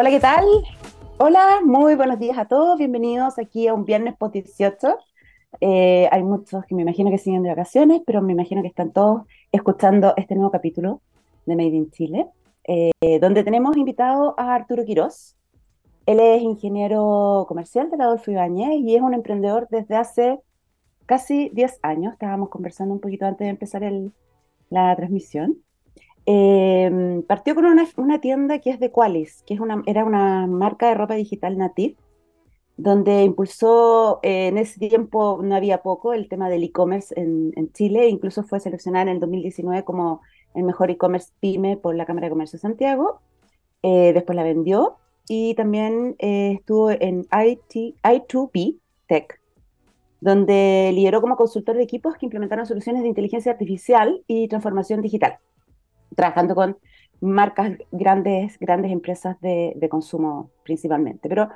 Hola, ¿qué tal? Hola, muy buenos días a todos. Bienvenidos aquí a un viernes post 18. Eh, hay muchos que me imagino que siguen de vacaciones, pero me imagino que están todos escuchando este nuevo capítulo de Made in Chile, eh, donde tenemos invitado a Arturo Quirós. Él es ingeniero comercial de la Adolfo Ibáñez y es un emprendedor desde hace casi 10 años. Estábamos conversando un poquito antes de empezar el, la transmisión. Eh, partió con una, una, tienda que es de Qualis, que es una, era una marca de ropa digital native, donde impulsó, eh, en ese tiempo no había poco, el tema del e-commerce en, en, Chile, incluso fue seleccionada en el 2019 como el mejor e-commerce pyme por la Cámara de Comercio de Santiago, eh, después la vendió y también eh, estuvo en IT, I2P Tech, donde lideró como consultor de equipos que implementaron soluciones de inteligencia artificial y transformación digital trabajando con marcas grandes, grandes empresas de, de, consumo principalmente. Pero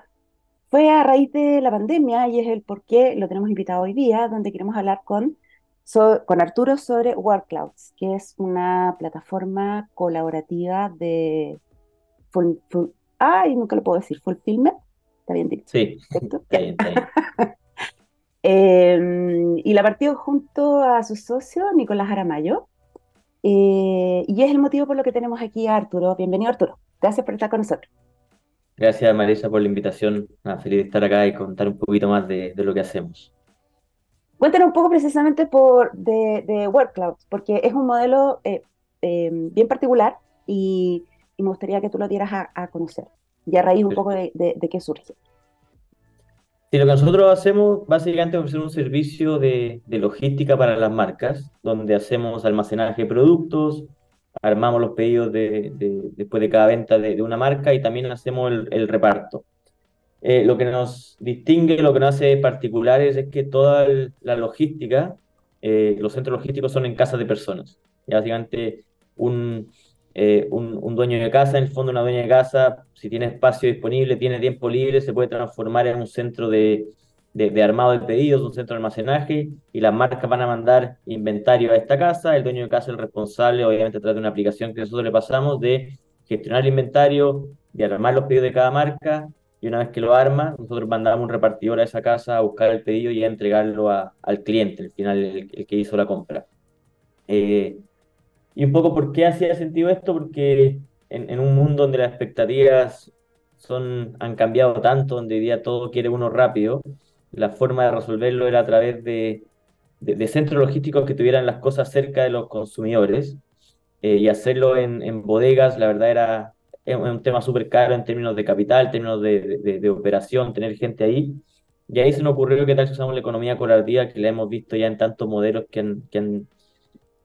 fue a raíz de la pandemia y es el por qué lo tenemos invitado hoy día, donde queremos hablar con, so, con Arturo sobre WorkClouds, que es una plataforma colaborativa de... Full, full, ay, nunca lo puedo decir, Fulfillment. ¿Está bien dicho? Sí, está bien, está bien. eh, y la partió junto a su socio, Nicolás Aramayo, eh, y es el motivo por lo que tenemos aquí a Arturo. Bienvenido, Arturo. Gracias por estar con nosotros. Gracias, Marisa, por la invitación. Ah, feliz de estar acá y contar un poquito más de, de lo que hacemos. Cuéntanos un poco precisamente por, de, de WorkCloud, porque es un modelo eh, eh, bien particular y, y, me gustaría que tú lo dieras a, a conocer y a raíz un poco de, de, de qué surge. Sí, lo que nosotros hacemos básicamente es ofrecer un servicio de, de, logística para las marcas, donde hacemos almacenaje de productos, armamos los pedidos de, de, después de cada venta de, una marca y también hacemos el, reparto. Eh, lo que nos distingue, lo que nos hace particulares es que toda la logística, eh, los centros logísticos son en casas de personas. Y básicamente un, eh, un, dueño de casa, en el fondo una dueña de casa, si tiene espacio disponible, tiene tiempo libre, se puede transformar en un centro de, de, armado de pedidos, un centro de almacenaje, y las marcas van a mandar inventario a esta casa, el dueño de casa es el responsable, obviamente a través de una aplicación que nosotros le pasamos, de gestionar el inventario, de armar los pedidos de cada marca, y una vez que lo arma, nosotros mandamos un repartidor a esa casa a buscar el pedido y a entregarlo al cliente, al final el, el, que hizo la compra. Eh, y un poco por qué hacía sentido esto, porque en, un mundo donde las expectativas son, han cambiado tanto, donde hoy día todo quiere uno rápido, la forma de resolverlo era a través de, de, de centros logísticos que tuvieran las cosas cerca de los consumidores eh, y hacerlo en, en, bodegas, la verdad era un tema súper caro en términos de capital, en términos de, de, operación, tener gente ahí. Y ahí se nos ocurrió que tal si usamos la economía colaborativa, que la hemos visto ya en tantos modelos que que han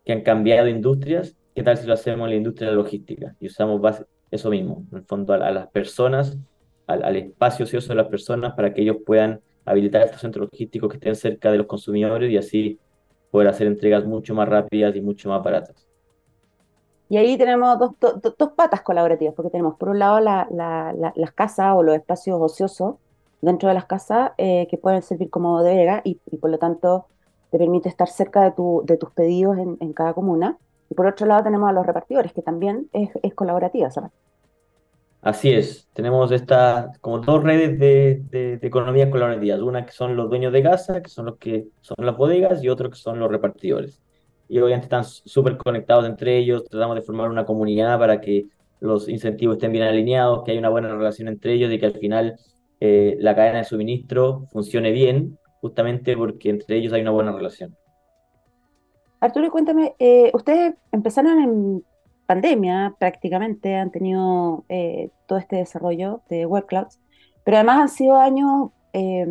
que han cambiado industrias, ¿qué tal si lo hacemos en la industria de la logística? Y usamos base, eso mismo, en el fondo a, a las personas, al, al, espacio ocioso de las personas para que ellos puedan habilitar estos centros logísticos que estén cerca de los consumidores y así poder hacer entregas mucho más rápidas y mucho más baratas. Y ahí tenemos dos, do, dos patas colaborativas, porque tenemos por un lado la, la, la, las casas o los espacios ociosos dentro de las casas eh, que pueden servir como bodega y, y por lo tanto te permite estar cerca de, tu, de tus pedidos en, en, cada comuna. Y por otro lado tenemos a los repartidores, que también es, es colaborativa, ¿sabes? Así es, tenemos esta, como dos redes de, de, de, economías colaborativas, una que son los dueños de casa, que son los que son las bodegas, y otro que son los repartidores. Y obviamente están súper conectados entre ellos, tratamos de formar una comunidad para que los incentivos estén bien alineados, que haya una buena relación entre ellos y que al final eh, la cadena de suministro funcione bien justamente porque entre ellos hay una buena relación. Arturo, cuéntame, eh, ustedes empezaron en pandemia prácticamente, han tenido eh, todo este desarrollo de WorkClouds, pero además han sido años, eh,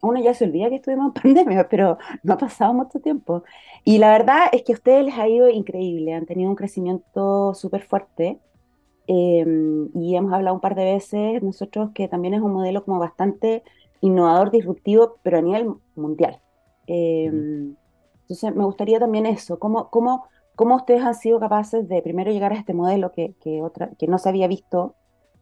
uno ya se olvida que estuvimos en pandemia, pero no ha pasado mucho tiempo. Y la verdad es que a ustedes les ha ido increíble, han tenido un crecimiento súper fuerte. Eh, y hemos hablado un par de veces nosotros que también es un modelo como bastante innovador, disruptivo, pero a nivel mundial. Eh. Entonces, me gustaría también eso, ¿cómo, cómo, cómo ustedes han sido capaces de primero llegar a este modelo que, que, otra, que no se había visto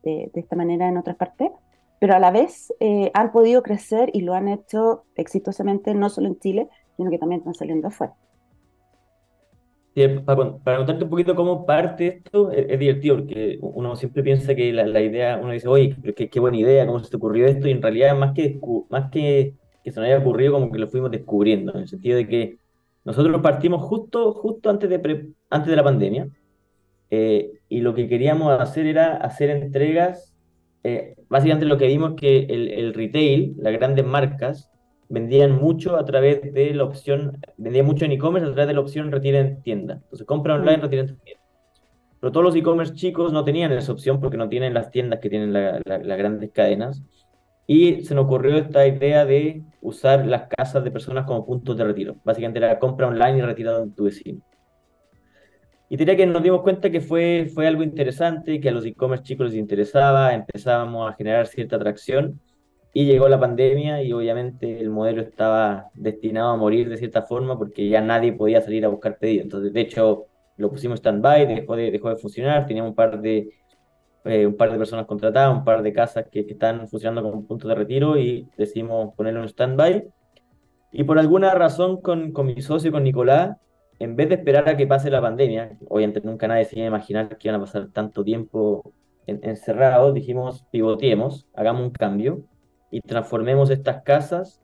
de, de, esta manera en otras partes, pero a la vez eh, han podido crecer y lo han hecho exitosamente no solo en Chile, sino que también están saliendo afuera. Para, contarte un poquito cómo parte esto, es, divertido porque uno siempre piensa que la, la idea, uno dice, oye, qué, qué, buena idea, cómo se te ocurrió esto, y en realidad más que, más que que se nos haya ocurrido, como que lo fuimos descubriendo, en el sentido de que nosotros partimos justo, justo antes, de antes de la pandemia, eh, y lo que queríamos hacer era hacer entregas, eh, básicamente lo que vimos que el, el retail, las grandes marcas, vendían mucho a través de la opción, vendían mucho en e-commerce a través de la opción retira en tienda. Entonces compra online, mm. retira en tienda. Pero todos los e-commerce chicos no tenían esa opción porque no tienen las tiendas que tienen las grandes cadenas. Y se nos ocurrió esta idea de usar las casas de personas como puntos de retiro. Básicamente la compra online y retirado en tu vecino. Y diría que nos dimos cuenta que fue, fue algo interesante, que a los e-commerce chicos les interesaba, empezábamos a generar cierta atracción y llegó la pandemia y obviamente el modelo estaba destinado a morir de cierta forma porque ya nadie podía salir a buscar pedidos. Entonces, de hecho, lo pusimos stand-by, dejó de, dejó de funcionar, teníamos un par de, eh, un par de personas contratadas, un par de casas que, que están funcionando como punto de retiro y decidimos ponerlo en stand-by. Y por alguna razón con, con mi socio, con Nicolás, en vez de esperar a que pase la pandemia, obviamente nunca nadie se iba a imaginar que iban a pasar tanto tiempo encerrados, dijimos, pivoteemos, hagamos un cambio y transformemos estas casas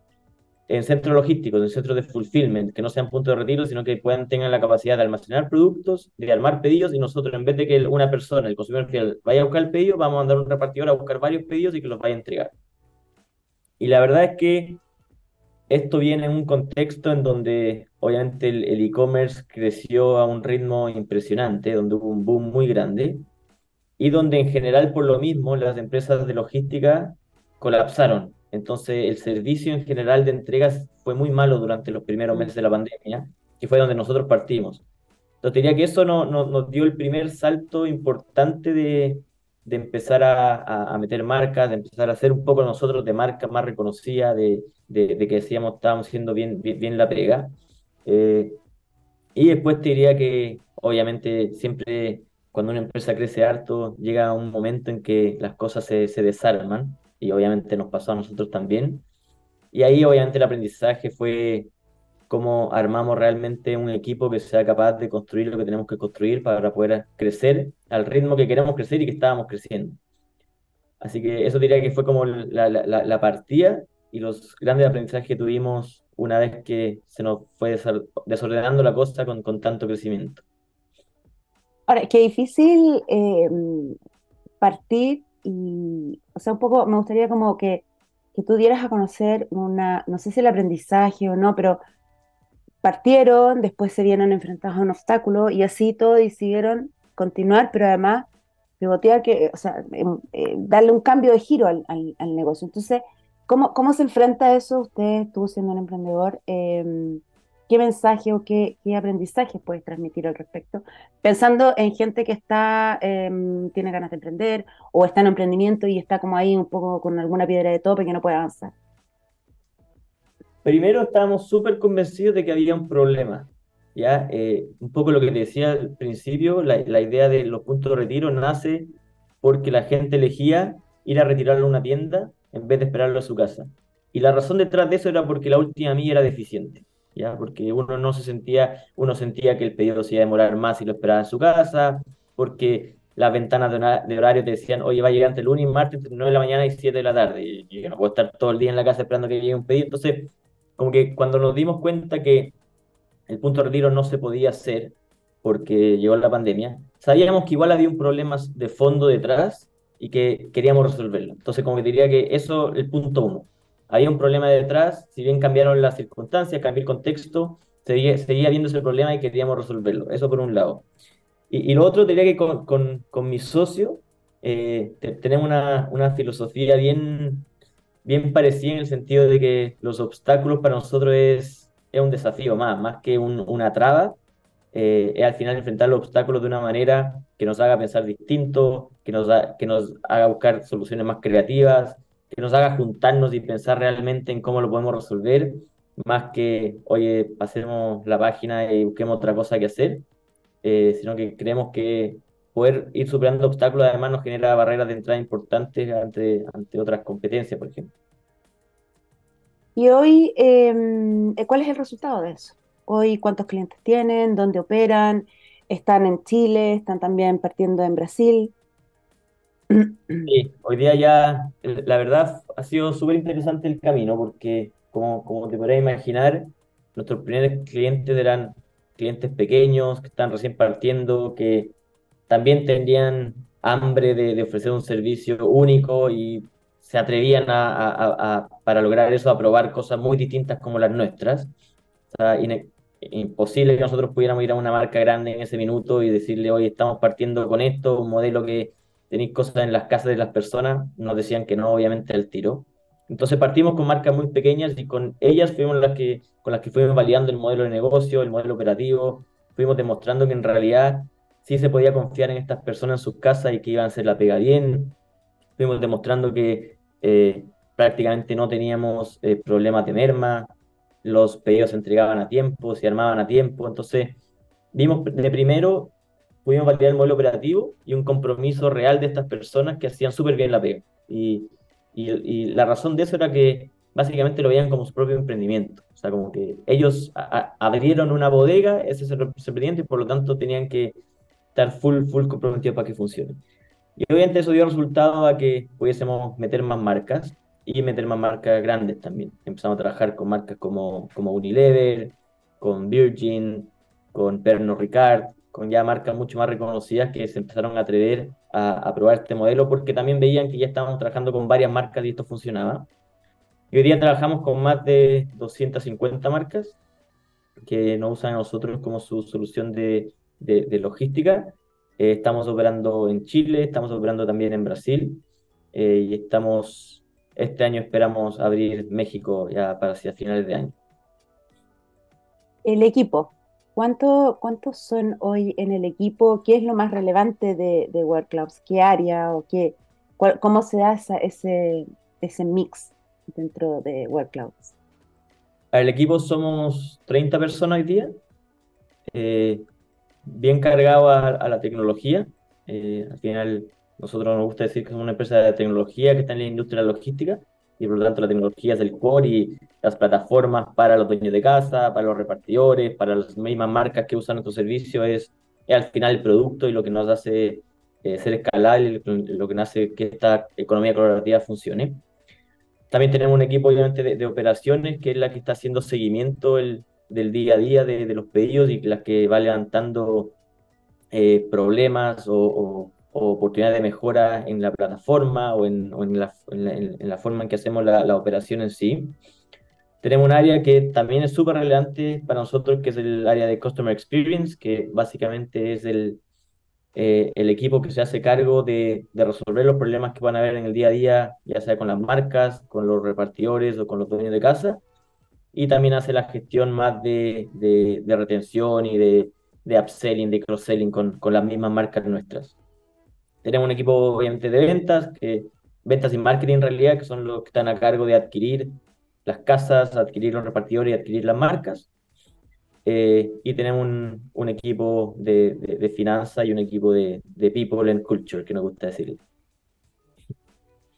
en centros logísticos, en centros de fulfillment, que no sean puntos de retiro, sino que puedan tengan la capacidad de almacenar productos, de armar pedidos, y nosotros, en vez de que una persona, el consumidor final, vaya a buscar el pedido, vamos a mandar un repartidor a buscar varios pedidos y que los vaya a entregar. Y la verdad es que esto viene en un contexto en donde obviamente el e-commerce creció a un ritmo impresionante, donde hubo un boom muy grande, y donde en general por lo mismo las empresas de logística colapsaron. Entonces el servicio en general de entregas fue muy malo durante los primeros meses de la pandemia, que fue donde nosotros partimos. Entonces diría que eso no, nos dio el primer salto importante de, de empezar a, a, meter marcas, de empezar a hacer un poco nosotros de marca más reconocida, de, de, que decíamos estábamos haciendo bien, bien, la pega. Eh, y después te diría que obviamente siempre cuando una empresa crece harto, llega un momento en que las cosas se, se desarman y obviamente nos pasó a nosotros también. Y ahí obviamente el aprendizaje fue cómo armamos realmente un equipo que sea capaz de construir lo que tenemos que construir para poder crecer al ritmo que queremos crecer y que estábamos creciendo. Así que eso diría que fue como la, la, partida y los grandes aprendizajes que tuvimos una vez que se nos fue desordenando la cosa con, con tanto crecimiento. Ahora, qué difícil eh, partir y, o sea, un poco me gustaría como que, que tú dieras a conocer una, no sé si el aprendizaje o no, pero partieron, después se vieron enfrentados a un obstáculo y así todos decidieron continuar, pero además pivotear, que, o sea, em, eh, darle un cambio de giro al, al, negocio. Entonces, ¿cómo, ¿cómo se enfrenta eso usted, tú siendo un emprendedor? Eh, qué mensaje o qué, qué aprendizaje puedes transmitir al respecto, pensando en gente que está, em, tiene ganas de emprender o está en emprendimiento y está como ahí un poco con alguna piedra de tope que no puede avanzar. Primero estábamos súper convencidos de que había un problema. ¿ya? Eh, un poco lo que te decía al principio, la, la, idea de los puntos de retiro nace porque la gente elegía ir a retirarlo a una tienda en vez de esperarlo a su casa. Y la razón detrás de eso era porque la última milla era deficiente. ¿Ya? Porque uno no se sentía, uno sentía que el pedido se iba a demorar más si lo esperaba en su casa, porque las ventanas de, horario te decían, oye, va a llegar entre lunes y martes, entre 9 de la mañana y 7 de la tarde, y yo no puedo estar todo el día en la casa esperando que llegue un pedido. Entonces, como que cuando nos dimos cuenta que el punto de retiro no se podía hacer porque llegó la pandemia, sabíamos que igual había un problema de fondo detrás y que queríamos resolverlo. Entonces, como que diría que eso, el punto uno, había un problema detrás, si bien cambiaron las circunstancias, cambió el contexto, seguía, seguía el problema y queríamos resolverlo. Eso por un lado. Y, y lo otro, diría que con, con, con mi socio eh, tenemos una, una, filosofía bien, bien parecida en el sentido de que los obstáculos para nosotros es, es un desafío más, más que un, una traba. Eh, es al final enfrentar los obstáculos de una manera que nos haga pensar distinto, que nos, que nos haga buscar soluciones más creativas, que nos haga juntarnos y pensar realmente en cómo lo podemos resolver, más que, oye, pasemos la página y busquemos otra cosa que hacer, eh, sino que creemos que poder ir superando obstáculos además nos genera barreras de entrada importantes ante, ante otras competencias, por ejemplo. Y hoy, em, ¿cuál es el resultado de eso? hoy cuántos clientes tienen, dónde operan, están en Chile, están también partiendo en Brasil. Sí, hoy día ya, la verdad, ha sido súper interesante el camino porque, como, como te podrás imaginar, nuestros primeros clientes eran clientes pequeños que están recién partiendo, que también tenían hambre de, ofrecer un servicio único y se atrevían a, para lograr eso a probar cosas muy distintas como las nuestras. O sea, imposible que nosotros pudiéramos ir a una marca grande en ese minuto y decirle, hoy estamos partiendo con esto, un modelo que tenéis cosas en las casas de las personas, nos decían que no, obviamente, al tiro. Entonces partimos con marcas muy pequeñas y con ellas fuimos las que, con las que fuimos validando el modelo de negocio, el modelo operativo, fuimos demostrando que en realidad sí se podía confiar en estas personas en sus casas y que iban a hacer la pega bien. Fuimos demostrando que eh, prácticamente no teníamos eh, problemas de merma, los pedidos se entregaban a tiempo, se armaban a tiempo. Entonces, vimos de primero, pudimos validar el modelo operativo y un compromiso real de estas personas que hacían súper bien la pega. Y, y, la razón de eso era que básicamente lo veían como su propio emprendimiento. O sea, como que ellos abrieron una bodega, ese es el emprendimiento, y por lo tanto tenían que estar full, full comprometidos para que funcione. Y obviamente eso dio resultado a que pudiésemos meter más marcas y meter más marcas grandes también. Empezamos a trabajar con marcas como, como Unilever, con Virgin, con Pernod Ricard, con ya marcas mucho más reconocidas que se empezaron a atrever a, probar este modelo porque también veían que ya estábamos trabajando con varias marcas y esto funcionaba. Y hoy día trabajamos con más de 250 marcas que nos usan a nosotros como su solución de, de, logística. Eh, estamos operando en Chile, estamos operando también en Brasil eh, y estamos, este año esperamos abrir México ya para hacia finales de año. El equipo, ¿Cuánto, ¿Cuántos son hoy en el equipo? ¿Qué es lo más relevante de, de? ¿Qué área o qué, cómo se da ese, ese mix dentro de Workclouds? El equipo somos 30 personas hoy día, eh, bien cargado a, la tecnología. Eh, al final, nosotros nos gusta decir que somos una empresa de tecnología que está en la industria logística y por lo tanto la tecnología es el core y las plataformas para los dueños de casa, para los repartidores, para las mismas marcas que usan nuestro servicio es, al final el producto y lo que nos hace eh, ser escalable, lo que nos hace que esta economía colaborativa funcione. También tenemos un equipo obviamente de, operaciones que es la que está haciendo seguimiento el, del día a día de, los pedidos y la que va levantando eh, problemas o o oportunidades de mejora en la plataforma o en, en, la, en, la, forma en que hacemos la, la, operación en sí. Tenemos un área que también es súper relevante para nosotros, que es el área de Customer Experience, que básicamente es el, eh, el equipo que se hace cargo de, de, resolver los problemas que van a haber en el día a día, ya sea con las marcas, con los repartidores o con los dueños de casa. Y también hace la gestión más de, de, de retención y de, de upselling, de cross-selling con, con las mismas marcas nuestras. Tenemos un equipo obviamente de ventas, que, ventas y marketing en realidad, que son los que están a cargo de adquirir las casas, adquirir los repartidores y adquirir las marcas. Eh, y tenemos un, equipo de, de, finanzas y un equipo de, people and culture, que nos gusta decir.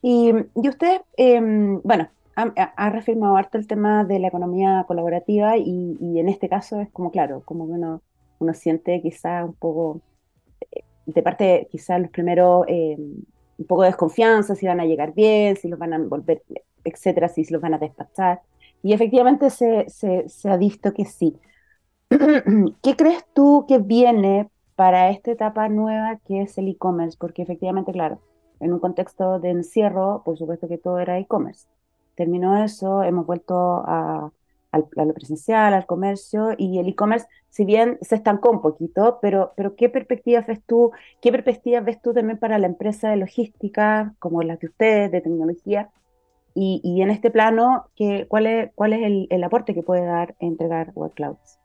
Y, y usted, em, bueno, ha, ha, reafirmado harto el tema de la economía colaborativa y, y, en este caso es como, claro, como que uno, uno siente quizá un poco de parte quizás los primeros eh, un poco de desconfianza, si van a llegar bien, si los van a volver, etcétera, si los van a despachar. Y efectivamente se, se, se ha visto que sí. ¿Qué crees tú que viene para esta etapa nueva que es el e-commerce? Porque efectivamente, claro, en un contexto de encierro, por supuesto que todo era e-commerce. Terminó eso, hemos vuelto a, a lo presencial, al comercio, y el e-commerce, si bien se estancó un poquito, pero, pero ¿qué perspectivas ves tú? ¿Qué perspectivas ves tú también para la empresa de logística, como la de ustedes, de tecnología? Y, y en este plano, ¿qué, ¿cuál es, cuál es el, el aporte que puede dar entregar WebClouds?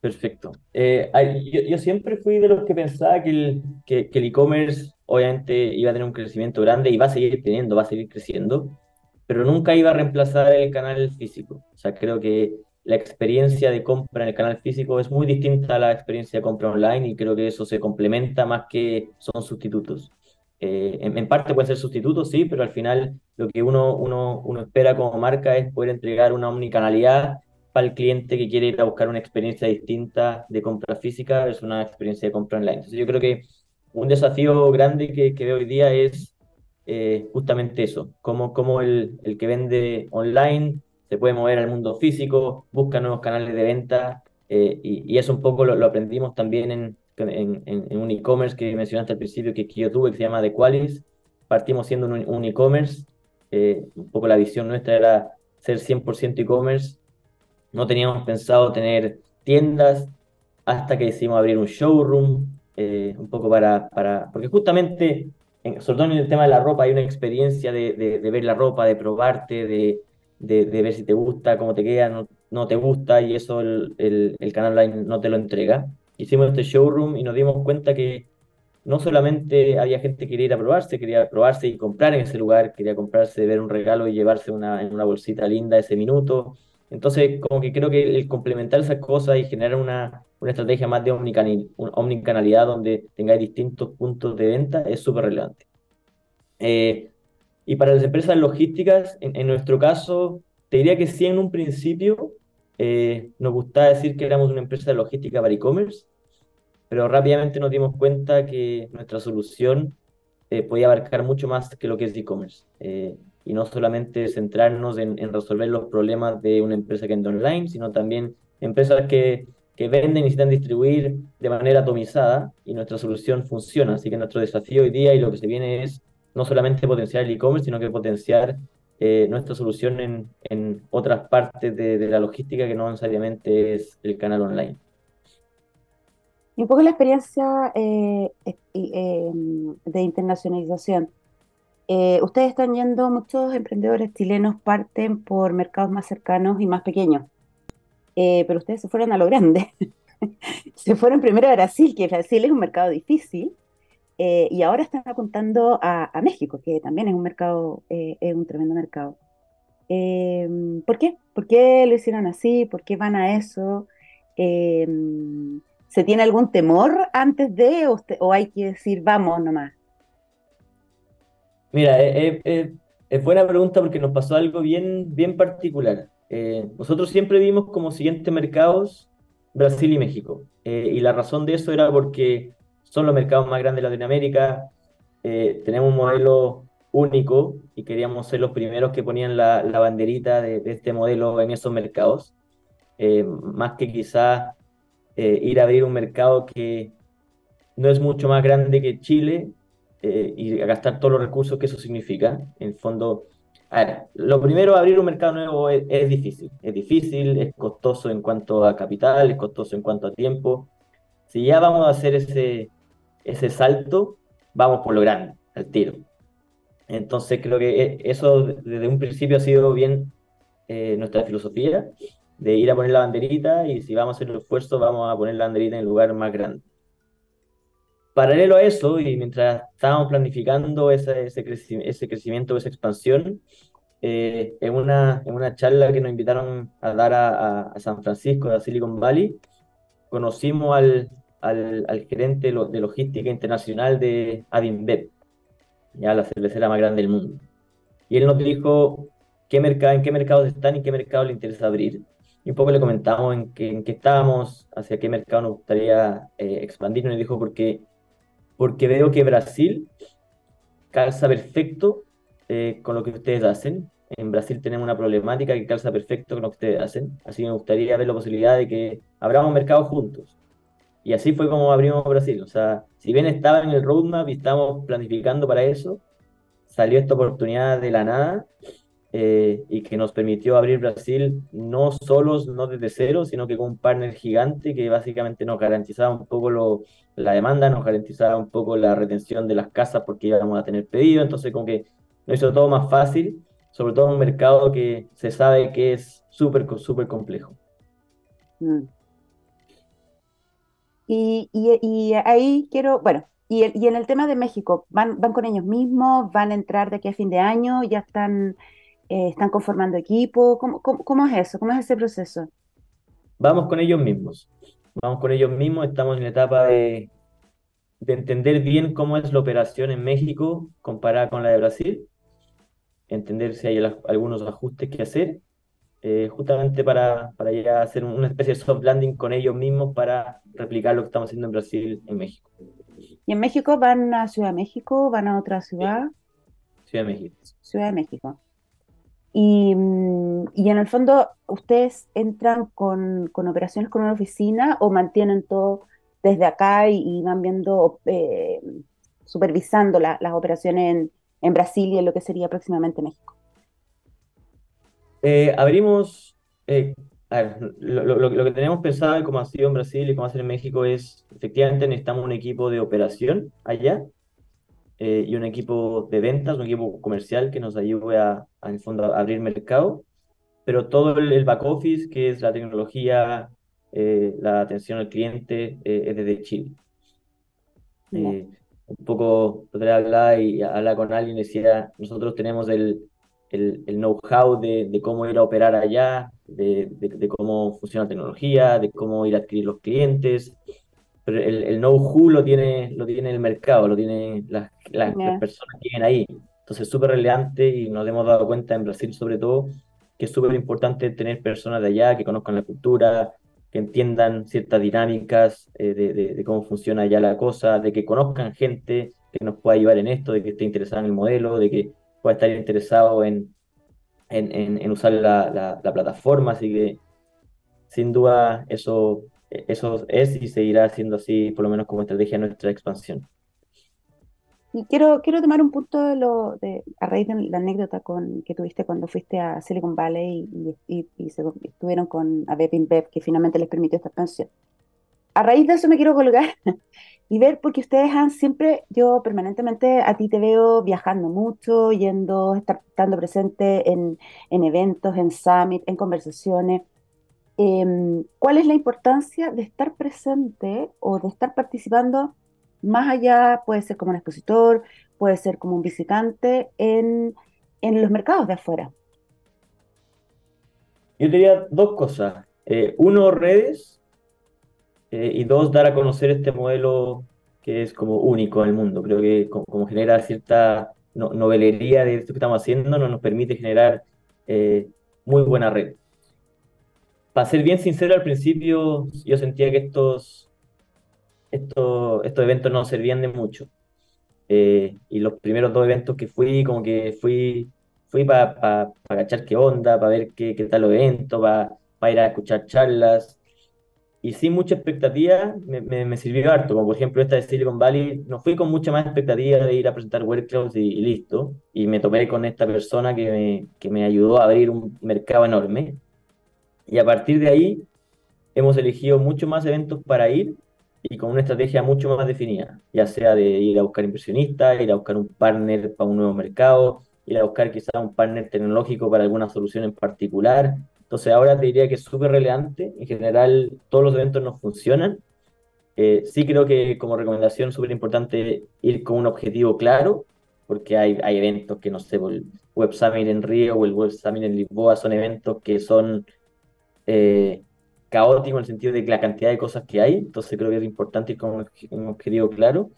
Perfecto. Eh, yo, yo, siempre fui de los que pensaba que el que, que e-commerce obviamente iba a tener un crecimiento grande y va a seguir teniendo, va a seguir creciendo pero nunca iba a reemplazar el canal físico. O sea, creo que la experiencia de compra en el canal físico es muy distinta a la experiencia de compra online y creo que eso se complementa más que son sustitutos. Eh, en, parte pueden ser sustitutos, sí, pero al final lo que uno, uno, uno espera como marca es poder entregar una omnicanalidad para el cliente que quiere ir a buscar una experiencia distinta de compra física es una experiencia de compra online. Entonces yo creo que un desafío grande que, que veo hoy día es eh, justamente eso, cómo, cómo el, el, que vende online se puede mover al mundo físico, busca nuevos canales de venta eh, y, y, eso un poco lo, aprendimos también en, en, en un e-commerce que mencionaste al principio que, que, yo tuve que se llama The Qualis. Partimos siendo un, un e-commerce, eh, un poco la visión nuestra era ser 100% e-commerce. No teníamos pensado tener tiendas hasta que decidimos abrir un showroom, eh, un poco para, para, porque justamente, en, el tema de la ropa, hay una experiencia de, de, ver la ropa, de probarte, de, de, ver si te gusta, cómo te queda, no, no te gusta, y eso el, el, el, canal online no te lo entrega. Hicimos este showroom y nos dimos cuenta que no solamente había gente que quería ir a probarse, quería probarse y comprar en ese lugar, quería comprarse, ver un regalo y llevarse una, en una bolsita linda ese minuto. Entonces, como que creo que el complementar esas cosas y generar una, una estrategia más de omnicanal, omnicanalidad donde tengáis distintos puntos de venta es súper relevante. Eh, y para las empresas logísticas, en, en, nuestro caso, te diría que sí en un principio eh, nos gustaba decir que éramos una empresa de logística para e-commerce, pero rápidamente nos dimos cuenta que nuestra solución eh, podía abarcar mucho más que lo que es e-commerce. Eh, y no solamente centrarnos en, resolver los problemas de una empresa que vende online, sino también empresas que, que venden y necesitan distribuir de manera atomizada y nuestra solución funciona. Así que nuestro desafío hoy día y lo que se viene es no solamente potenciar el e-commerce, sino que potenciar eh, nuestra solución en, en otras partes de, de, la logística que no necesariamente es el canal online. Y un poco la experiencia eh, eh, de internacionalización. Eh, ustedes están yendo, muchos emprendedores chilenos parten por mercados más cercanos y más pequeños, eh, pero ustedes se fueron a lo grande. se fueron primero a Brasil, que Brasil es un mercado difícil, eh, y ahora están apuntando a, México, que también es un mercado, es un tremendo mercado. ¿Por qué? ¿Por qué lo hicieron así? ¿Por qué van a eso? ¿Se tiene algún temor antes de o, o hay que decir vamos nomás? Mira, es, es, es, buena pregunta porque nos pasó algo bien, bien particular. Eh, nosotros siempre vimos como siguientes mercados Brasil y México. Eh, y la razón de eso era porque son los mercados más grandes de Latinoamérica, eh, tenemos un modelo único y queríamos ser los primeros que ponían la, banderita de, este modelo en esos mercados. más que quizás eh, ir a abrir un mercado que no es mucho más grande que Chile eh, y a gastar todos los recursos que eso significa. En fondo, a ver, lo primero, abrir un mercado nuevo es, es, difícil. Es difícil, es costoso en cuanto a capital, es costoso en cuanto a tiempo. Si ya vamos a hacer ese, ese salto, vamos por lo grande, al tiro. Entonces creo que eh, eso desde un principio ha sido bien eh, nuestra filosofía de ir a poner la banderita y si vamos a hacer el esfuerzo vamos a poner la banderita en el lugar más grande. Paralelo a eso, y mientras estábamos planificando ese, ese, creci ese crecimiento, esa expansión, eh, en, una, en una charla que nos invitaron a dar a, San Francisco, a Silicon Valley, conocimos al, al, gerente de logística internacional de Adinbev, ya la cervecera más grande del mundo. Y él nos dijo qué mercado, en qué mercados están y qué mercado le interesa abrir y un poco le comentamos en qué, en estábamos, hacia qué mercado nos gustaría eh, expandir, y dijo porque, porque veo que Brasil calza perfecto eh, con lo que ustedes hacen. En Brasil tenemos una problemática que calza perfecto con lo que ustedes hacen, así que me gustaría ver la posibilidad de que abramos mercados juntos. Y así fue como abrimos Brasil. O sea, si bien estaba en el roadmap y estábamos planificando para eso, salió esta oportunidad de la nada eh, y que nos permitió abrir Brasil no solos, no desde cero, sino que con un partner gigante que básicamente nos garantizaba un poco lo, la demanda, nos garantizaba un poco la retención de las casas porque íbamos a tener pedido, entonces como que nos hizo todo más fácil, sobre todo en un mercado que se sabe que es súper, súper complejo. Mm. Y, y, y, ahí quiero, bueno, y, y en el tema de México, ¿van, ¿van con ellos mismos? ¿Van a entrar de aquí a fin de año? ¿Ya están eh, ¿Están conformando equipo? ¿Cómo, cómo, ¿Cómo, es eso? ¿Cómo es ese proceso? Vamos con ellos mismos. Vamos con ellos mismos. Estamos en la etapa de, de entender bien cómo es la operación en México comparada con la de Brasil. Entender si hay algunos ajustes que hacer. eh, justamente para, para ya hacer una especie de soft landing con ellos mismos para replicar lo que estamos haciendo en Brasil, en México. ¿Y en México van a Ciudad de México? ¿Van a otra ciudad? Ciudad de México. Ciudad de México. Y, mm, y en el fondo, ¿ustedes entran con, con, operaciones con una oficina o mantienen todo desde acá y, van viendo, eh, supervisando las operaciones en, en Brasil y en lo que sería próximamente México? Eh, abrimos, eh, a ver, lo, lo, lo, que tenemos pensado y como ha sido en Brasil y como va a ser en México es, efectivamente necesitamos un equipo de operación allá eh, y un equipo de ventas, un equipo comercial que nos ayude a, a en el fondo, a abrir mercado, pero todo el, el, back office, que es la tecnología, eh, la atención al cliente, eh, es desde Chile. un poco podría hablar y hablar con alguien decía, nosotros tenemos el, el, el know-how de, de, cómo ir a operar allá, de, de, de, cómo funciona la tecnología, de cómo ir a adquirir los clientes, pero el, el know-how lo tiene, lo tiene el mercado, lo tienen las, las, yeah. las personas que vienen ahí. Entonces es súper relevante y nos hemos dado cuenta en Brasil sobre todo que es súper importante tener personas de allá que conozcan la cultura, que entiendan ciertas dinámicas eh, de, de, de, cómo funciona allá la cosa, de que conozcan gente que nos pueda ayudar en esto, de que esté interesada en el modelo, de que pueda estar interesado en, en, en, en usar la, la, la, plataforma, así que sin duda eso, eso es y seguirá siendo así, por lo menos como estrategia de nuestra expansión. Y quiero, quiero tomar un punto de lo de, a raíz de la anécdota con, que tuviste cuando fuiste a Silicon Valley y, y, y se, estuvieron con Abev InBev, que finalmente les permitió esta expansión. A raíz de eso me quiero colgar y ver, porque ustedes han siempre, yo permanentemente a ti te veo viajando mucho, yendo, estar, estando presente en, en eventos, en summit, en conversaciones. Eh, ¿Cuál es la importancia de estar presente o de estar participando más allá? Puede ser como un expositor, puede ser como un visitante en, en los mercados de afuera. Yo diría dos cosas. Eh, uno, redes, eh, y dos, dar a conocer este modelo que es como único en el mundo. Creo que como, como genera cierta no, novelería de esto que estamos haciendo, no nos permite generar eh, muy buena red. Para ser bien sincero, al principio yo sentía que estos, estos, estos eventos no servían de mucho. Eh, y los primeros dos eventos que fui, como que fui, fui para pa, pa cachar qué onda, para ver qué, qué tal los eventos, para pa ir a escuchar charlas. Y sin mucha expectativa me, me, me, sirvió harto, como por ejemplo esta de Silicon Valley, no fui con mucha más expectativa de ir a presentar workshops y, y listo, y me topé con esta persona que me, que me ayudó a abrir un mercado enorme, y a partir de ahí hemos elegido muchos más eventos para ir y con una estrategia mucho más definida, ya sea de ir a buscar inversionistas, ir a buscar un partner para un nuevo mercado, ir a buscar quizás un partner tecnológico para alguna solución en particular, entonces ahora te diría que es súper relevante. En general, todos los eventos no funcionan. Eh, sí creo que como recomendación súper importante ir con un objetivo claro, porque hay, hay eventos que, no sé, el Web Summit en Río o el Web Summit en Lisboa son eventos que son eh, caóticos en el sentido de la cantidad de cosas que hay. Entonces creo que es importante ir con un, objetivo claro.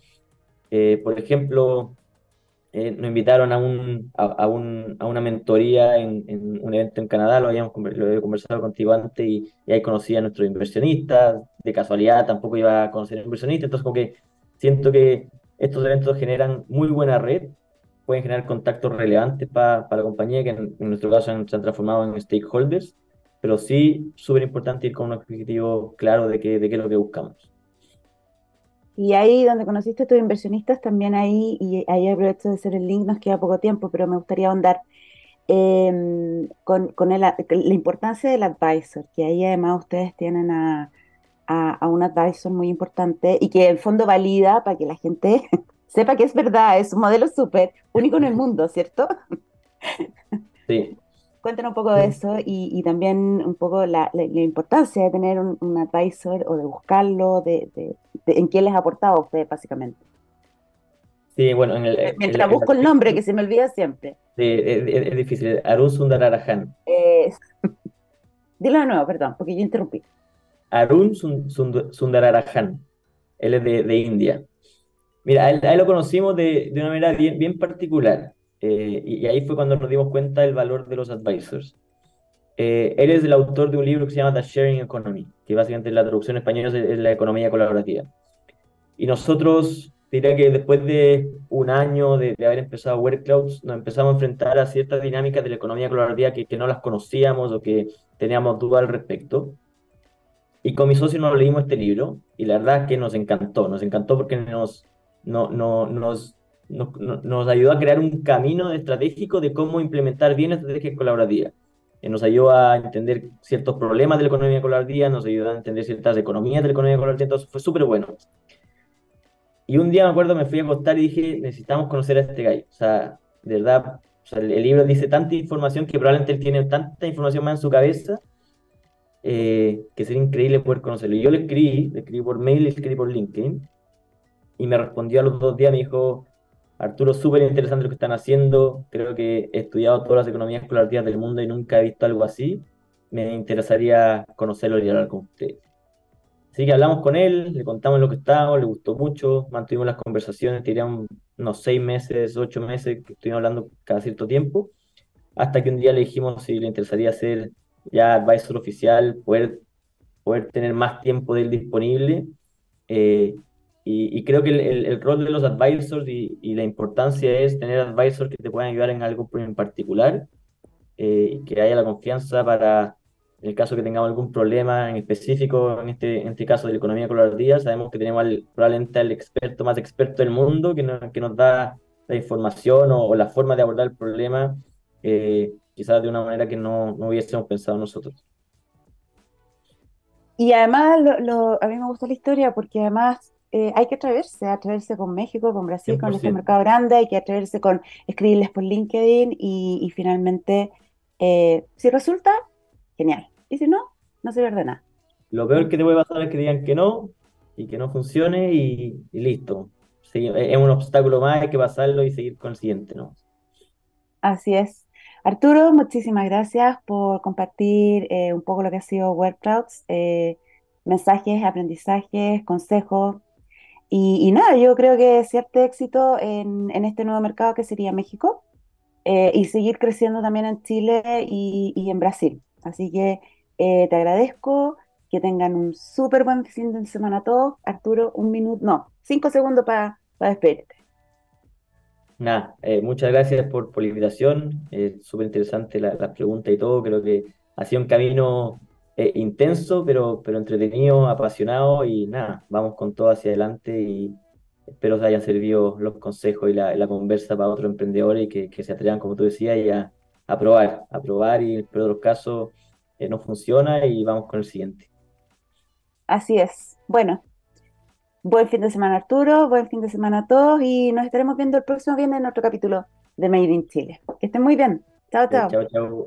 Eh, por ejemplo, eh, nos invitaron a, un, a, a, un, a una mentoría en, en, un evento en Canadá, lo habíamos lo había conversado contigo antes y, y, ahí conocí a nuestros inversionistas, de casualidad tampoco iba a conocer a inversionistas, entonces como que siento que estos eventos generan muy buena red, pueden generar contactos relevantes para pa la compañía, que en, nuestro caso se han transformado en stakeholders, pero sí súper importante ir con un objetivo claro de qué, de qué es lo que buscamos. Y ahí donde conociste a tus inversionistas, también ahí, y ahí aprovecho de hacer el link, nos queda poco tiempo, pero me gustaría ahondar eh, con, con el, la importancia del advisor, que ahí además ustedes tienen a, a, a, un advisor muy importante y que en fondo valida para que la gente sepa que es verdad, es un modelo súper único en el mundo, ¿cierto? Sí, Cuéntanos un poco de eso y, y también un poco la, la, la importancia de tener un, un, advisor o de buscarlo, de, de, de, en quién les ha aportado a ustedes, básicamente. Sí, bueno, en el, mientras el, busco el, nombre, que se me olvida siempre. Sí, es, es difícil. Arun Sundararajan. Eh, dilo de nuevo, perdón, porque yo interrumpí. Arun Sundararajan. Él es de, de India. Mira, a él, a él, lo conocimos de, de una manera bien, bien particular. Eh, y, y, ahí fue cuando nos dimos cuenta del valor de los advisors. Eh, él es el autor de un libro que se llama The Sharing Economy, que básicamente la traducción española es, es la economía colaborativa. Y nosotros, diría que después de un año de, de haber empezado WorkClouds, nos empezamos a enfrentar a ciertas dinámicas de la economía colaborativa que, que no las conocíamos o que teníamos dudas al respecto. Y con mi socio nos leímos este libro y la verdad es que nos encantó, nos encantó porque nos, no, no, nos, nos, nos ayudó a crear un camino estratégico de cómo implementar bien estrategias colaborativas. Eh, nos ayudó a entender ciertos problemas de la economía colaborativa, nos ayudó a entender ciertas economías de la economía colaborativa, entonces fue súper bueno. Y un día me acuerdo, me fui a acostar y dije, necesitamos conocer a este gallo. O sea, de verdad, o sea, el, el, libro dice tanta información que probablemente él tiene tanta información más en su cabeza eh, que sería increíble poder conocerlo. Y yo le escribí, le escribí por mail, le escribí por LinkedIn, y me respondió a los dos días, me dijo, Arturo, súper interesante lo que están haciendo, creo que he estudiado todas las economías colaborativas del mundo y nunca he visto algo así, me interesaría conocerlo y hablar con usted. Así que hablamos con él, le contamos lo que estábamos, le gustó mucho, mantuvimos las conversaciones, diríamos unos seis meses, ocho meses, que estuvimos hablando cada cierto tiempo, hasta que un día le dijimos si le interesaría hacer ya advisor oficial, poder, poder tener más tiempo de él disponible. Eh, y, y, creo que el, el, el, rol de los advisors y, y, la importancia es tener advisors que te puedan ayudar en algo en particular, eh, que haya la confianza para, en el caso que tengamos algún problema en específico, en este, en este caso de la economía colaborativa, sabemos que tenemos al, probablemente al experto más experto del mundo que, no, que nos da la información o, o, la forma de abordar el problema eh, quizás de una manera que no, no hubiésemos pensado nosotros. Y además, lo, lo, a mí me gusta la historia porque además eh, hay que atreverse, atreverse con México, con Brasil, 100%. con este mercado grande, hay que atreverse con escribirles por LinkedIn y, y finalmente, eh, si resulta, genial. Y si no, no se pierde nada. Lo peor que te puede pasar es que digan que no y que no funcione y, y listo. Sí, es un obstáculo más, hay que pasarlo y seguir con el siguiente, ¿no? Así es. Arturo, muchísimas gracias por compartir eh, un poco lo que ha sido WordClouds, mensajes, aprendizajes, consejos. Y, nada, yo creo que cierto éxito en, en, este nuevo mercado que sería México eh, y seguir creciendo también en Chile y, y en Brasil. Así que eh, te agradezco, que tengan un súper buen fin de semana todos. Arturo, un minuto, no, cinco segundos para pa despedirte. Nada, eh, muchas gracias por, la invitación, súper interesante la, la, pregunta y todo, creo que ha sido un camino eh, intenso, pero, pero entretenido, apasionado y nada, vamos con todo hacia adelante y espero que hayan servido los consejos y la, la conversa para otros emprendedores y que, que, se atrevan, como tú decías, y a, a probar, a probar y en otros casos eh, no funciona y vamos con el siguiente. Así es. Bueno, Buen fin de semana Arturo, buen fin de semana a todos y nos estaremos viendo el próximo viernes en otro capítulo de Made in Chile. Que estén muy bien. Chao, chao. Chao, chao.